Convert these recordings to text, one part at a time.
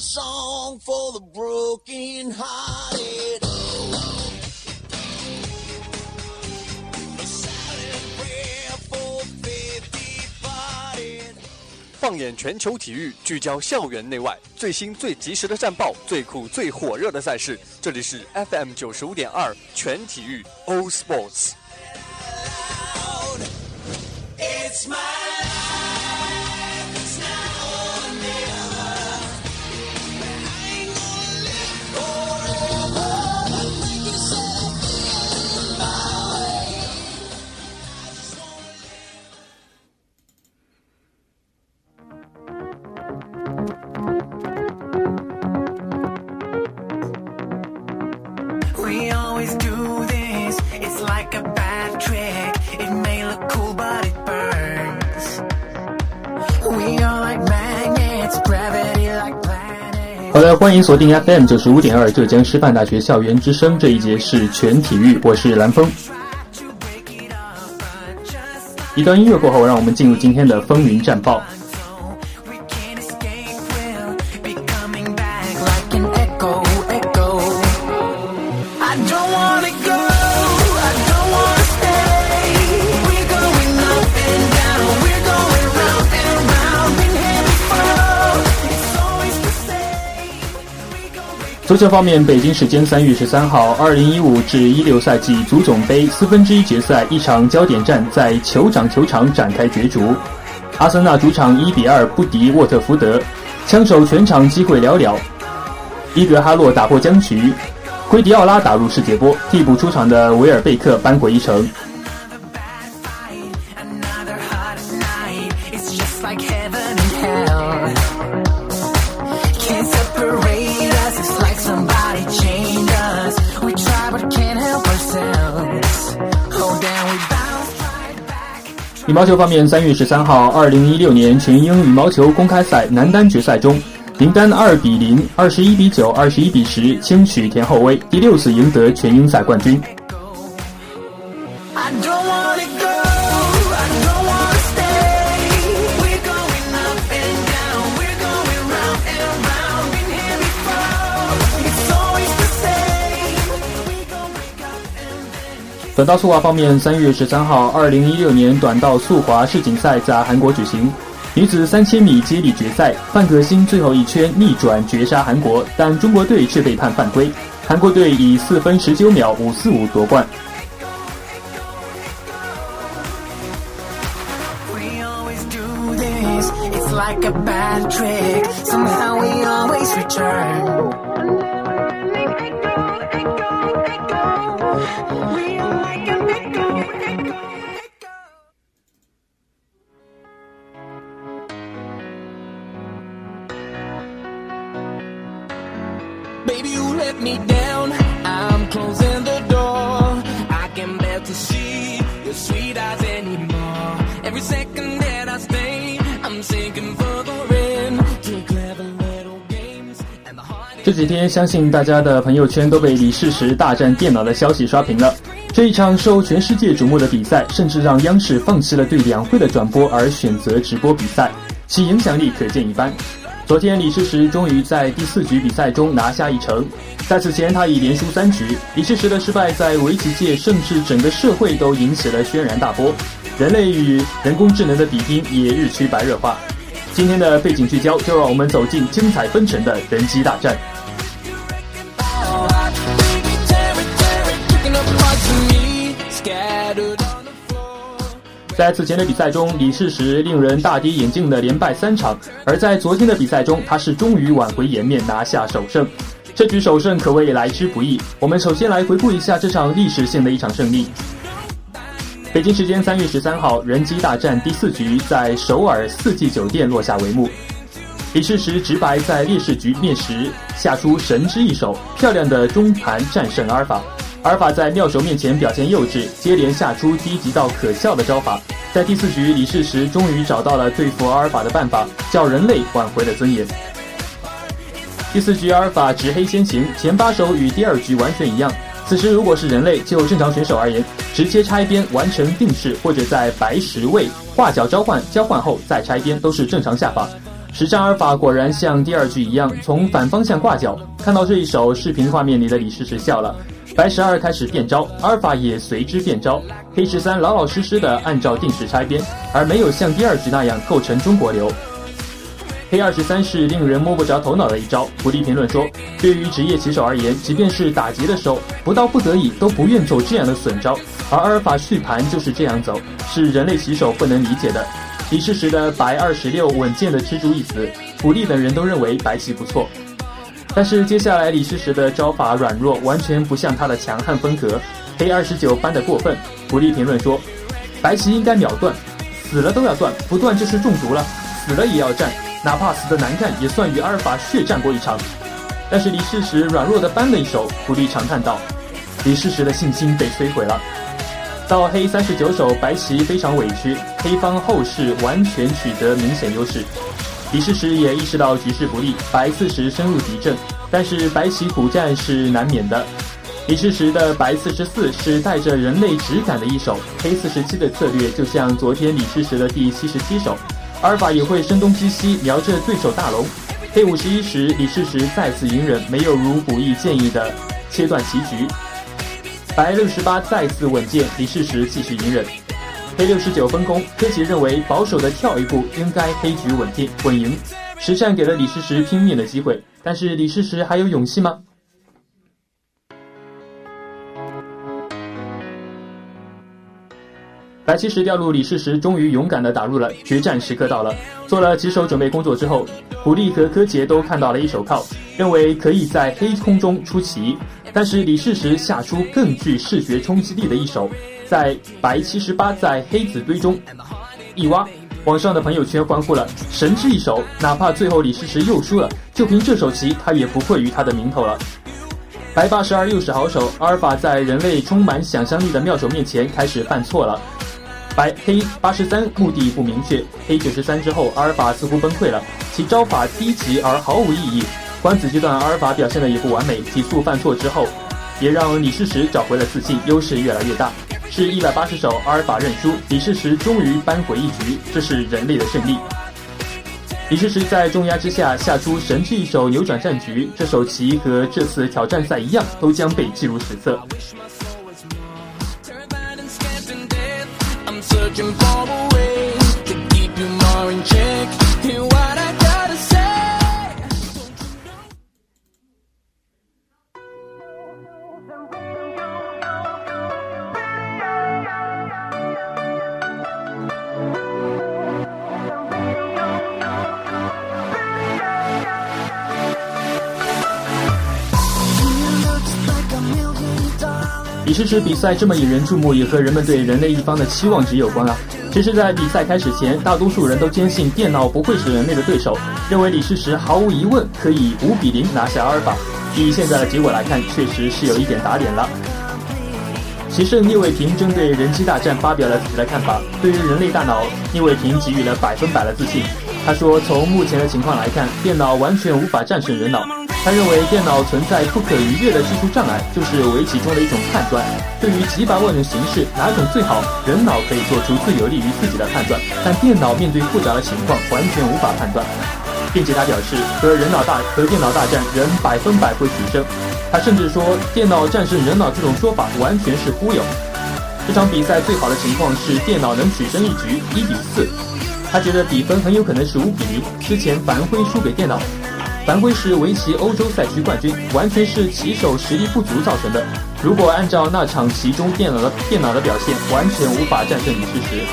song for the broken hearted. A silent prayer for faith departed. 放眼全球体育，聚焦校园内外，最新最及时的战报，最酷最火热的赛事，这里是 FM 九十五点二全体育 All Sports。好的，欢迎锁定 FM 九十五点二浙江师范大学校园之声，这一节是全体育，我是蓝峰。一段音乐过后，让我们进入今天的风云战报。足球方面，北京时间三月十三号，二零一五至一六赛季足总杯四分之一决赛一场焦点战在酋长球场展开角逐。阿森纳主场一比二不敌沃特福德，枪手全场机会寥寥。伊格哈洛打破僵局，圭迪奥拉打入世界波，替补出场的维尔贝克扳回一城。羽毛球方面，三月十三号，二零一六年全英羽毛球公开赛男单决赛中，林丹二比零、二十一比九、二十一比十轻取田厚威，第六次赢得全英赛冠军。短道速滑方面，三月十三号，二零一六年短道速滑世锦赛在韩国举行。女子三千米接力决赛，范可新最后一圈逆转绝杀韩国，但中国队却被判犯规，韩国队以四分十九秒五四五夺冠。We always do this. It's like a bad trick. Somehow we always return. Baby, you let me down. I'm closing the door. I can bear to see your sweet eyes anymore. Every second that I stay, I'm sinking further 这几天，相信大家的朋友圈都被李世石大战电脑的消息刷屏了。这一场受全世界瞩目的比赛，甚至让央视放弃了对两会的转播，而选择直播比赛，其影响力可见一斑。昨天，李世石终于在第四局比赛中拿下一城。在此前，他已连输三局。李世石的失败在围棋界甚至整个社会都引起了轩然大波，人类与人工智能的比拼也日趋白热化。今天的背景聚焦，就让我们走进精彩纷呈的人机大战。在此前的比赛中，李世石令人大跌眼镜的连败三场，而在昨天的比赛中，他是终于挽回颜面，拿下首胜。这局首胜可谓来之不易。我们首先来回顾一下这场历史性的一场胜利。北京时间三月十三号，人机大战第四局在首尔四季酒店落下帷幕。李世石直白在劣势局面时下出神之一手，漂亮的中盘战胜阿尔法。阿尔法在妙手面前表现幼稚，接连下出低级到可笑的招法。在第四局，李世石终于找到了对付阿尔法的办法，叫人类挽回了尊严。第四局阿尔法执黑先行，前八手与第二局完全一样。此时如果是人类，就正常选手而言，直接拆边完成定式，或者在白石位画角召唤交换后再拆边都是正常下法。实战阿尔法果然像第二局一样，从反方向挂角。看到这一手视频画面里的李世石笑了。白十二开始变招，阿尔法也随之变招。黑十三老老实实的按照定时拆边，而没有像第二局那样构成中国流。黑二十三是令人摸不着头脑的一招。福利评论说，对于职业棋手而言，即便是打劫的时候，不到不得已都不愿走这样的损招，而阿尔法续盘就是这样走，是人类棋手不能理解的。李世石的白二十六稳健的吃住一死，普利等人都认为白棋不错。但是接下来李世石的招法软弱，完全不像他的强悍风格。黑二十九搬得过分，普利评论说，白棋应该秒断，死了都要断，不断就是中毒了，死了也要战，哪怕死得难看，也算与阿尔法血战过一场。但是李世石软弱的扳了一手，普利长叹道，李世石的信心被摧毁了。到黑三十九手，白棋非常委屈，黑方后势完全取得明显优势。李世石也意识到局势不利，白四十深入敌阵，但是白棋苦战是难免的。李世石的白四十四是带着人类质感的一手，黑四十七的策略就像昨天李世石的第七十七手，阿尔法也会声东击西，瞄着对手大龙。黑五十一时，李世石再次隐忍，没有如古意建议的切断棋局。白六十八再次稳健，李世石继续隐忍。黑六十九分攻，柯洁认为保守的跳一步，应该黑局稳定稳赢。实战给了李世石拼命的机会，但是李世石还有勇气吗？白棋时掉入，李世石终于勇敢地打入了决战时刻到了。做了几手准备工作之后，普利和柯洁都看到了一手靠，认为可以在黑空中出棋。但是李世石下出更具视觉冲击力的一手，在白七十八在黑子堆中一挖，网上的朋友圈欢呼了，神之一手！哪怕最后李世石又输了，就凭这手棋，他也不愧于他的名头了。白八十二又是好手，阿尔法在人类充满想象力的妙手面前开始犯错了。白黑八十三目的不明确，黑九十三之后，阿尔法似乎崩溃了，其招法低级而毫无意义。官子阶段，阿尔法表现的也不完美，几次犯错之后，也让李世石找回了自信，优势越来越大。是一百八十手，阿尔法认输，李世石终于扳回一局，这是人类的胜利。李世石在重压之下下出神之一手扭转战局，这手棋和这次挑战赛一样，都将被记入史册。Terrified and scared to death. I'm searching for a way to keep you more in check. 其实比赛这么引人注目，也和人们对人类一方的期望值有关啊。其实，在比赛开始前，大多数人都坚信电脑不会是人类的对手，认为李世石毫无疑问可以五比零拿下阿尔法。以现在的结果来看，确实是有一点打脸了。棋圣聂卫平针对人机大战发表了自己的看法。对于人类大脑，聂卫平给予了百分百的自信。他说：“从目前的情况来看，电脑完全无法战胜人脑。他认为电脑存在不可逾越的技术障碍，就是围棋中的一种判断。对于几百万种形式，哪种最好，人脑可以做出最有利于自己的判断，但电脑面对复杂的情况，完全无法判断。”并且他表示，和人脑大和电脑大战，人百分百会取胜。他甚至说，电脑战胜人脑这种说法完全是忽悠。这场比赛最好的情况是电脑能取胜一局，一比四。他觉得比分很有可能是五比零。之前樊辉输给电脑，樊辉是围棋欧洲赛区冠军，完全是棋手实力不足造成的。如果按照那场棋中电脑的电脑的表现，完全无法战胜李世石。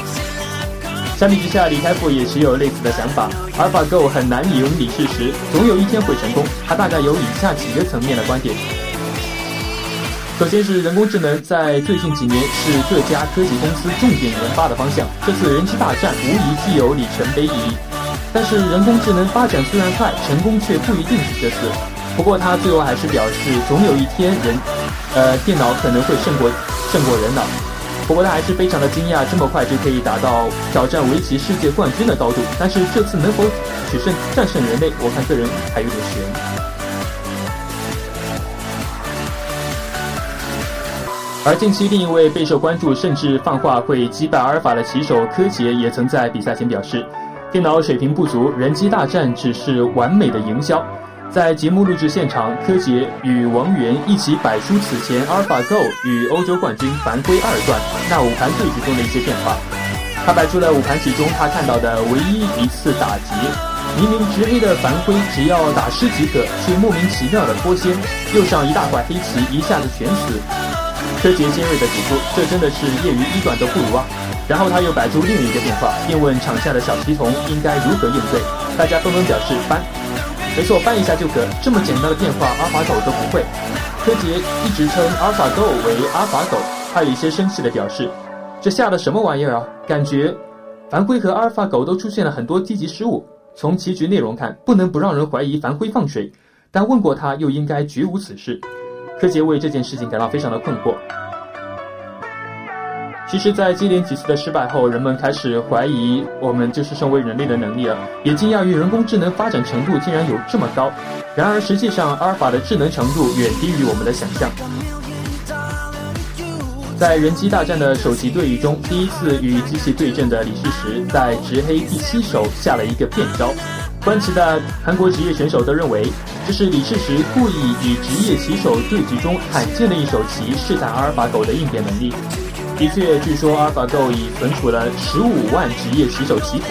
相比之下，李开复也持有类似的想法。阿尔法 Go 很难赢李世石，总有一天会成功。他大概有以下几个层面的观点：首先是人工智能在最近几年是各家科技公司重点研发的方向，这次人机大战无疑具有里程碑意义。但是人工智能发展虽然快，成功却不一定是这次。不过他最后还是表示，总有一天人，呃，电脑可能会胜过胜过人脑。不过他还是非常的惊讶，这么快就可以达到挑战围棋世界冠军的高度。但是这次能否取胜战胜人类，我看个人还有点悬。而近期另一位备受关注，甚至放话会击败阿尔法的棋手柯洁，也曾在比赛前表示，电脑水平不足，人机大战只是完美的营销。在节目录制现场，柯洁与王源一起摆出此前 AlphaGo 与欧洲冠军樊辉二段那五盘对局中的一些变化。他摆出了五盘棋中他看到的唯一一次打劫，明明直黑的樊辉只要打失即可，却莫名其妙的脱先，右上一大块黑棋一下子全死。柯洁尖锐的指出，这真的是业余一段都不如啊！然后他又摆出另一个变化，便问场下的小棋童应该如何应对，大家纷纷表示搬。没错，搬一下就可。这么简单的变化，阿尔法狗都不会。柯洁一直称阿尔法狗为阿尔法狗，他有一些生气的表示：“这下的什么玩意儿啊？感觉樊辉和阿尔法狗都出现了很多低级失误。从棋局内容看，不能不让人怀疑樊辉放水。但问过他，又应该绝无此事。”柯洁为这件事情感到非常的困惑。其实，在接连几次的失败后，人们开始怀疑我们就是身为人类的能力了，也惊讶于人工智能发展程度竟然有这么高。然而，实际上阿尔法的智能程度远低于我们的想象。在人机大战的首席对弈中，第一次与机器对阵的李世石，在直黑第七手下了一个变招。观棋的韩国职业选手都认为，这是李世石故意以职业棋手对局中罕见的一手棋试探阿尔法狗的应变能力。的确，据说阿尔法狗已存储了十五万职业棋手棋谱，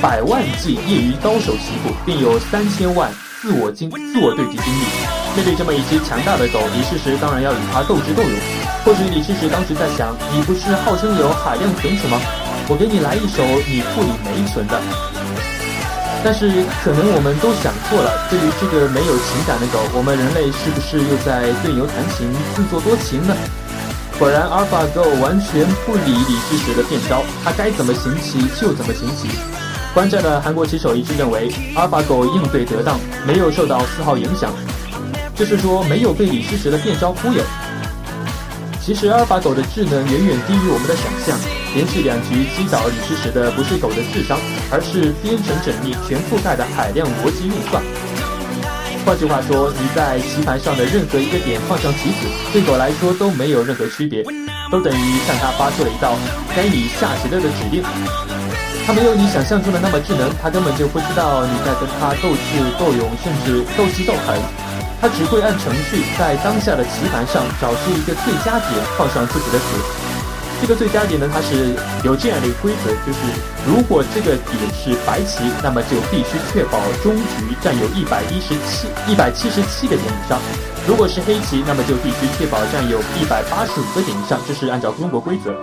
百万计业余高手棋谱，并有三千万自我经自我对局经历。面对这么一只强大的狗，李世石当然要与它斗智斗勇。或许李世石当时在想：你不是号称有海量存储吗？我给你来一手你库里没存的。但是可能我们都想错了。对于这个没有情感的狗，我们人类是不是又在对牛弹琴、自作多情呢？果然，AlphaGo 完全不理李世石的变招，他该怎么行棋就怎么行棋。观战的韩国棋手一致认为，AlphaGo 应对得当，没有受到丝毫影响，就是说没有被李世石的变招忽悠。其实，AlphaGo 的智能远远低于我们的想象，连续两局击倒李世石的不是狗的智商，而是编程缜密、全覆盖的海量逻辑运算。换句话说，你在棋盘上的任何一个点放上棋子，对狗来说都没有任何区别，都等于向它发出了一道该你下棋了的指令。它没有你想象中的那么智能，它根本就不知道你在跟它斗智斗勇，甚至斗气斗狠。它只会按程序在当下的棋盘上找出一个最佳点，放上自己的子。这个最佳点呢，它是有这样的一个规则，就是如果这个点是白棋，那么就必须确保中局占有一百一十七、一百七十七个点以上；如果是黑棋，那么就必须确保占有一百八十五个点以上。这是按照中国规则。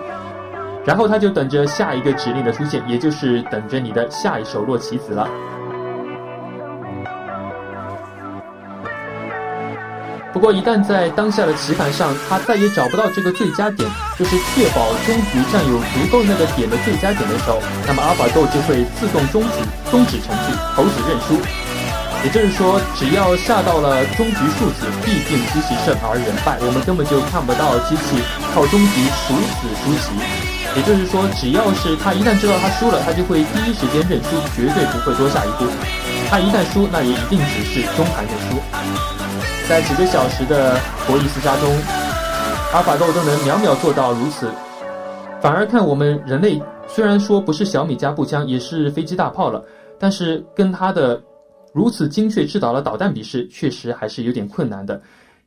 然后他就等着下一个指令的出现，也就是等着你的下一手落棋子了。不过，一旦在当下的棋盘上，他再也找不到这个最佳点，就是确保中局占有足够那个点的最佳点的时候，那么 AlphaGo 就会自动终止终止程序，投子认输。也就是说，只要下到了中局数子，必定机器胜而人败，我们根本就看不到机器靠中局数子输棋。也就是说，只要是他一旦知道他输了，他就会第一时间认输，绝对不会多下一步。他一旦输，那也一定只是中盘认输。在几个小时的博弈厮杀中，阿尔法狗都能秒秒做到如此。反而看我们人类，虽然说不是小米加步枪，也是飞机大炮了，但是跟它的如此精确制导的导弹比试，确实还是有点困难的。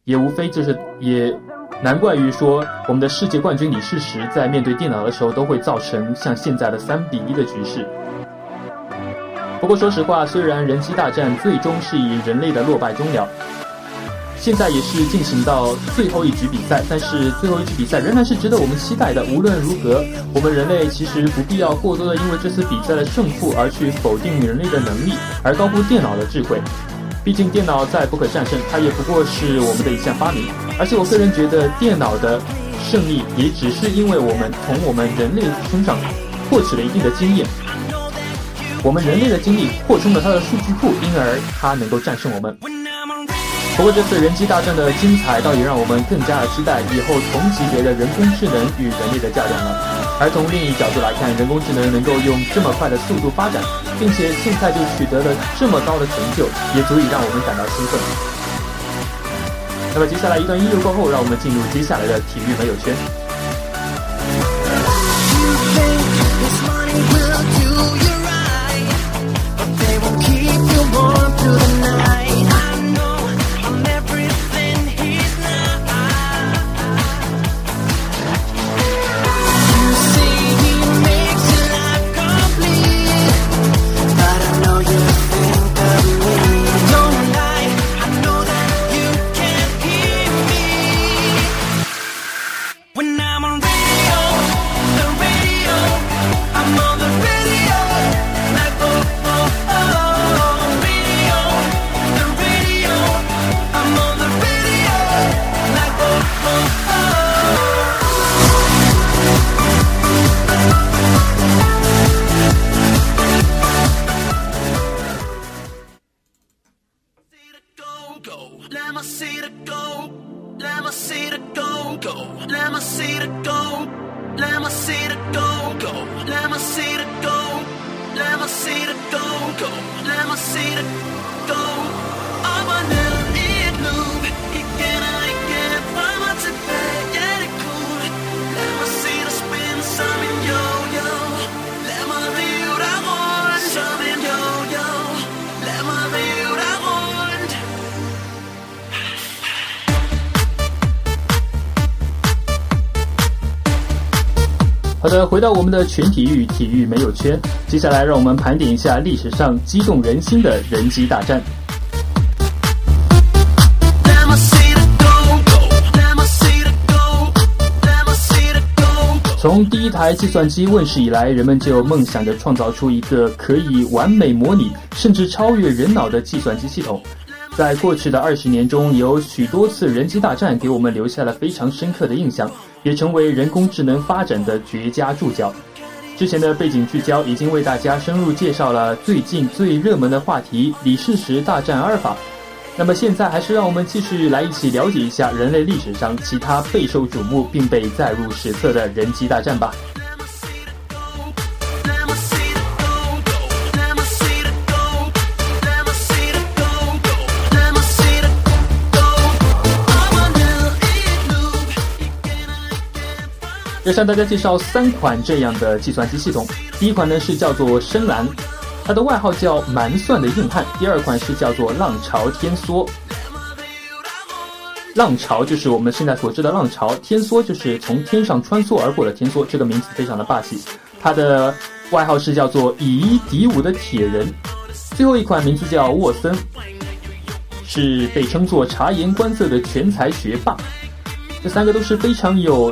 也无非就是也难怪于说，我们的世界冠军李世石在面对电脑的时候，都会造成像现在的三比一的局势。不过说实话，虽然人机大战最终是以人类的落败终了。现在也是进行到最后一局比赛，但是最后一局比赛仍然是值得我们期待的。无论如何，我们人类其实不必要过多的因为这次比赛的胜负而去否定人类的能力，而高估电脑的智慧。毕竟电脑再不可战胜，它也不过是我们的一项发明。而且我个人觉得，电脑的胜利也只是因为我们从我们人类身上获取了一定的经验，我们人类的经历扩充了它的数据库，因而它能够战胜我们。不过这次人机大战的精彩，倒也让我们更加的期待以后同级别的人工智能与人类的较量了。而从另一角度来看，人工智能能够用这么快的速度发展，并且现在就取得了这么高的成就，也足以让我们感到兴奋。那么接下来一段音乐过后，让我们进入接下来的体育没有圈。好的，回到我们的全体育，体育没有圈。接下来，让我们盘点一下历史上激动人心的人机大战。从第一台计算机问世以来，人们就梦想着创造出一个可以完美模拟甚至超越人脑的计算机系统。在过去的二十年中，有许多次人机大战给我们留下了非常深刻的印象，也成为人工智能发展的绝佳注脚。之前的背景聚焦已经为大家深入介绍了最近最热门的话题——李世石大战阿尔法。那么现在还是让我们继续来一起了解一下人类历史上其他备受瞩目并被载入史册的人机大战吧。要向大家介绍三款这样的计算机系统。第一款呢是叫做深蓝，它的外号叫蛮算的硬汉；第二款是叫做浪潮天梭。浪潮就是我们现在所知的浪潮，天梭就是从天上穿梭而过的天梭，这个名字非常的霸气。它的外号是叫做以一敌五的铁人。最后一款名字叫沃森，是被称作察言观色的全才学霸。这三个都是非常有，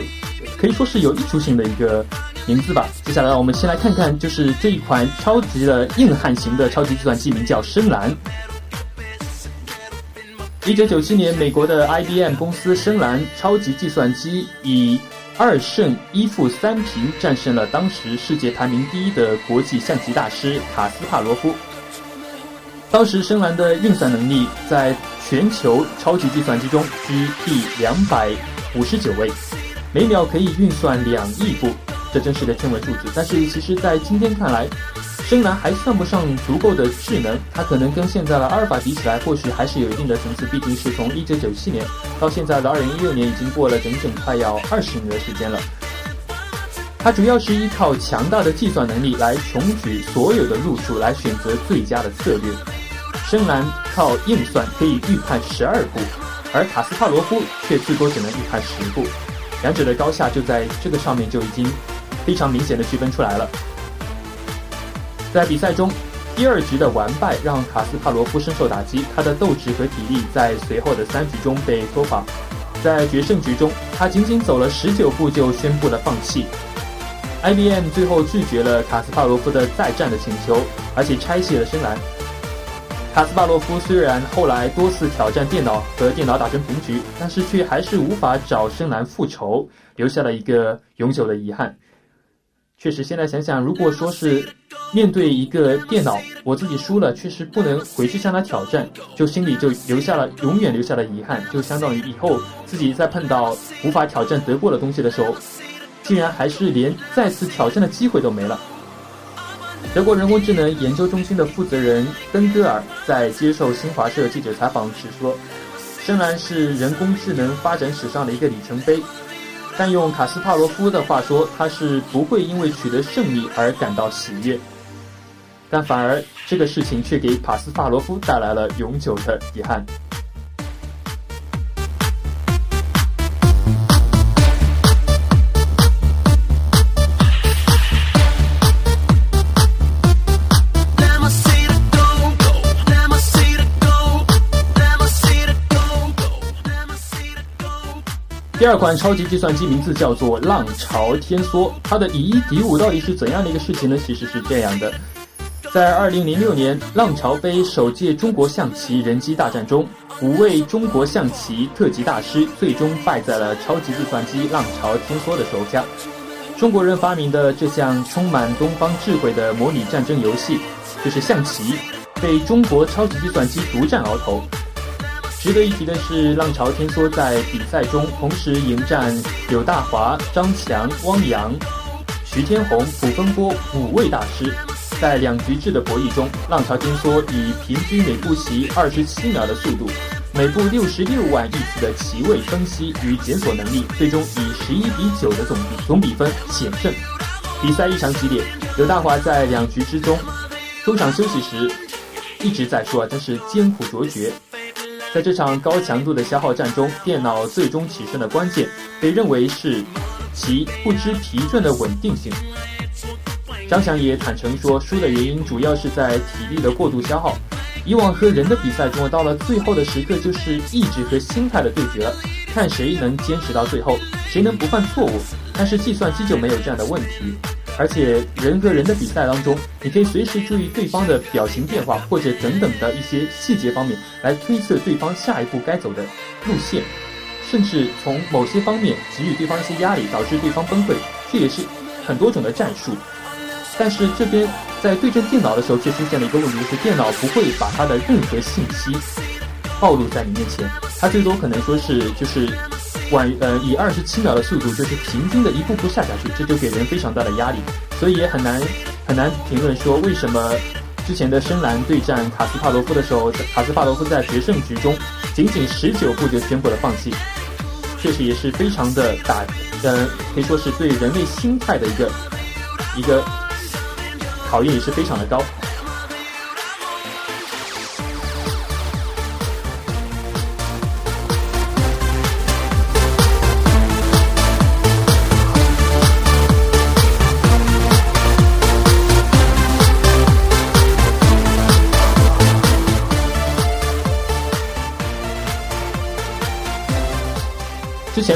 可以说是有艺术性的一个名字吧。接下来，我们先来看看，就是这一款超级的硬汉型的超级计算机，名叫深蓝。一九九七年，美国的 IBM 公司深蓝超级计算机以二胜一负三平战胜了当时世界排名第一的国际象棋大师卡斯帕罗夫。当时深蓝的运算能力在全球超级计算机中居第两百五十九位，每秒可以运算两亿步，这真是个天文数字。但是其实，在今天看来，深蓝还算不上足够的智能，它可能跟现在的阿尔法比起来，或许还是有一定的层次。毕竟是从一九九七年到现在的二零一六年，已经过了整整快要二十年的时间了。它主要是依靠强大的计算能力来穷举所有的路数，来选择最佳的策略。深蓝靠硬算可以预判十二步，而卡斯帕罗夫却最多只能预判十步，两者的高下就在这个上面就已经非常明显的区分出来了。在比赛中，第二局的完败让卡斯帕罗夫深受打击，他的斗志和体力在随后的三局中被拖垮。在决胜局中，他仅仅走了十九步就宣布了放弃。IBM 最后拒绝了卡斯帕罗夫的再战的请求，而且拆卸了深蓝。卡斯帕罗夫虽然后来多次挑战电脑和电脑打成平局，但是却还是无法找深蓝复仇，留下了一个永久的遗憾。确实，现在想想，如果说是面对一个电脑，我自己输了，确实不能回去向他挑战，就心里就留下了永远留下了遗憾，就相当于以后自己在碰到无法挑战得过的东西的时候，竟然还是连再次挑战的机会都没了。德国人工智能研究中心的负责人登戈尔在接受新华社记者采访时说：“深蓝是人工智能发展史上的一个里程碑。”但用卡斯帕罗夫的话说，他是不会因为取得胜利而感到喜悦，但反而这个事情却给卡斯帕罗夫带来了永久的遗憾。第二款超级计算机名字叫做浪潮天梭，它的以一敌五到底是怎样的一个事情呢？其实是这样的，在二零零六年浪潮杯首届中国象棋人机大战中，五位中国象棋特级大师最终败在了超级计算机浪潮天梭的手下。中国人发明的这项充满东方智慧的模拟战争游戏，就是象棋，被中国超级计算机独占鳌头。值得一提的是，浪潮天梭在比赛中同时迎战柳大华、张强、汪洋、徐天红、卜风波五位大师，在两局制的博弈中，浪潮天梭以平均每步棋二十七秒的速度，每步六十六万亿次的棋位分析与检索能力，最终以十一比九的总比总比分险胜。比赛异常激烈，刘大华在两局之中中场休息时一直在说：“真是艰苦卓绝。”在这场高强度的消耗战中，电脑最终取胜的关键被认为是其不知疲倦的稳定性。张翔也坦诚说，输的原因主要是在体力的过度消耗。以往和人的比赛中，到了最后的时刻就是意志和心态的对决了，看谁能坚持到最后，谁能不犯错误。但是计算机就没有这样的问题，而且人和人的比赛当中，你可以随时注意对方的表情变化，或者等等的一些细节方面来推测对方下一步该走的路线，甚至从某些方面给予对方一些压力，导致对方崩溃。这也是很多种的战术。但是这边在对阵电脑的时候，却出现了一个问题，就是电脑不会把它的任何信息暴露在你面前，它最多可能说是就是晚呃以二十七秒的速度，就是平均的一步步下下去，这就给人非常大的压力，所以也很难很难评论说为什么之前的深蓝对战卡斯帕罗夫的时候，卡斯帕罗夫在决胜局中仅仅十九步就宣布了放弃，确实也是非常的打，呃可以说是对人类心态的一个一个。考验也是非常的高。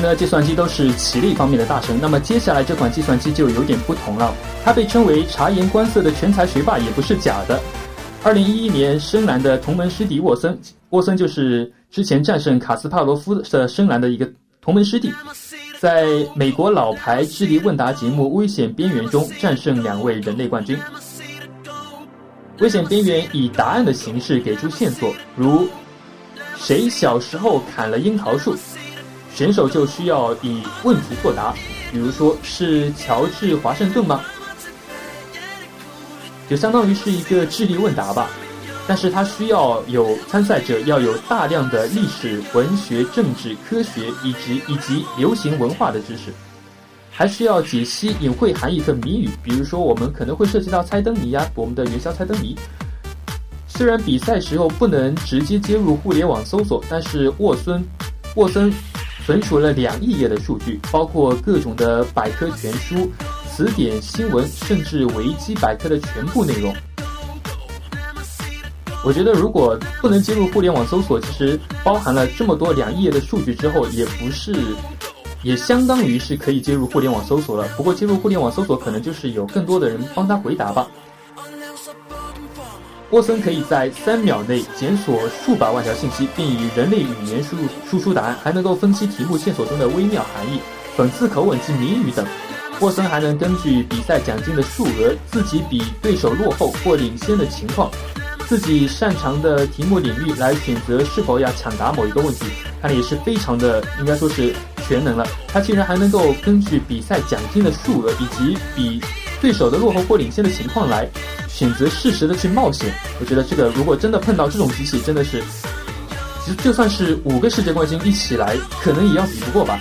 那计算机都是棋力方面的大神，那么接下来这款计算机就有点不同了。它被称为察言观色的全才学霸也不是假的。二零一一年，深蓝的同门师弟沃森，沃森就是之前战胜卡斯帕罗夫的深蓝的一个同门师弟，在美国老牌智力问答节目《危险边缘》中战胜两位人类冠军。危险边缘以答案的形式给出线索，如谁小时候砍了樱桃树。选手就需要以问题作答，比如说是乔治华盛顿吗？就相当于是一个智力问答吧，但是它需要有参赛者要有大量的历史、文学、政治、科学以及以及流行文化的知识，还需要解析隐晦含义和谜语，比如说我们可能会涉及到猜灯谜呀，我们的元宵猜灯谜。虽然比赛时候不能直接接入互联网搜索，但是沃森沃森。存储了两亿页的数据，包括各种的百科全书、词典、新闻，甚至维基百科的全部内容。我觉得，如果不能接入互联网搜索，其实包含了这么多两亿页的数据之后，也不是，也相当于是可以接入互联网搜索了。不过，接入互联网搜索可能就是有更多的人帮他回答吧。沃森可以在三秒内检索数百万条信息，并以人类语言输入输出答案，还能够分析题目线索中的微妙含义、讽刺口吻及谜语等。沃森还能根据比赛奖金的数额、自己比对手落后或领先的情况、自己擅长的题目领域来选择是否要抢答某一个问题，看来也是非常的，应该说是全能了。他竟然还能够根据比赛奖金的数额以及比对手的落后或领先的情况来。选择适时的去冒险，我觉得这个如果真的碰到这种机器，真的是，其实就算是五个世界冠军一起来，可能也要比不过吧。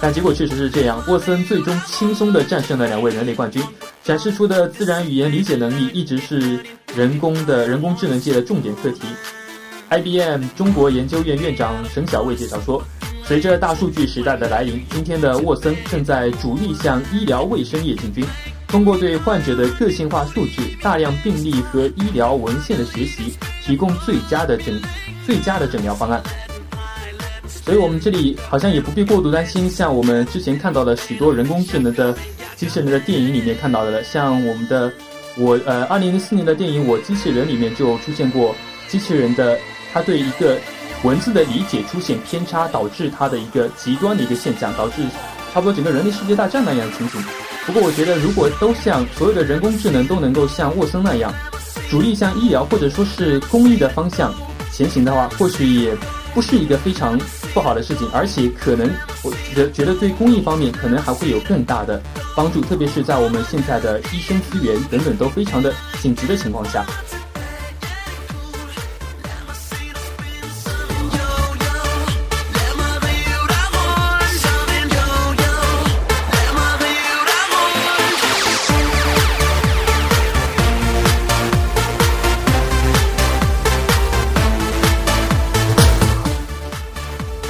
但结果确实是这样，沃森最终轻松的战胜了两位人类冠军，展示出的自然语言理解能力一直是人工的人工智能界的重点课题。IBM 中国研究院院长沈晓卫介绍说，随着大数据时代的来临，今天的沃森正在主力向医疗卫生业进军。通过对患者的个性化数据、大量病例和医疗文献的学习，提供最佳的诊、最佳的诊疗方案。所以，我们这里好像也不必过度担心，像我们之前看到的许多人工智能的机器人的电影里面看到的了，像我们的我呃，二零零四年的电影《我机器人》里面就出现过机器人的，它对一个文字的理解出现偏差，导致它的一个极端的一个现象，导致差不多整个人类世界大战那样的情景。不过，我觉得如果都像所有的人工智能都能够像沃森那样，主力向医疗或者说是公益的方向前行的话，或许也不是一个非常不好的事情，而且可能我觉得觉得对公益方面可能还会有更大的帮助，特别是在我们现在的医生资源等等都非常的紧急的情况下。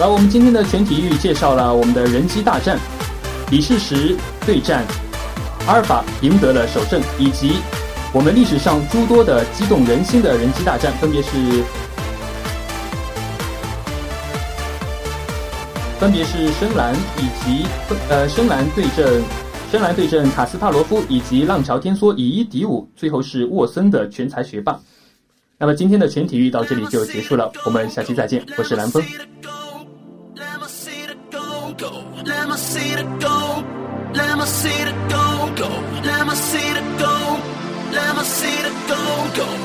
而我们今天的全体育介绍了我们的人机大战，李世石对战阿尔法赢得了首胜，以及我们历史上诸多的激动人心的人机大战，分别是分别是深蓝以及呃深蓝对阵深蓝对阵卡斯帕罗夫以及浪潮天梭以一敌五，最后是沃森的全才学霸。那么今天的全体育到这里就结束了，我们下期再见，我是蓝峰。Let me see the gold. Let me see the gold. Go. Let me see the gold. Let me see the gold. Go.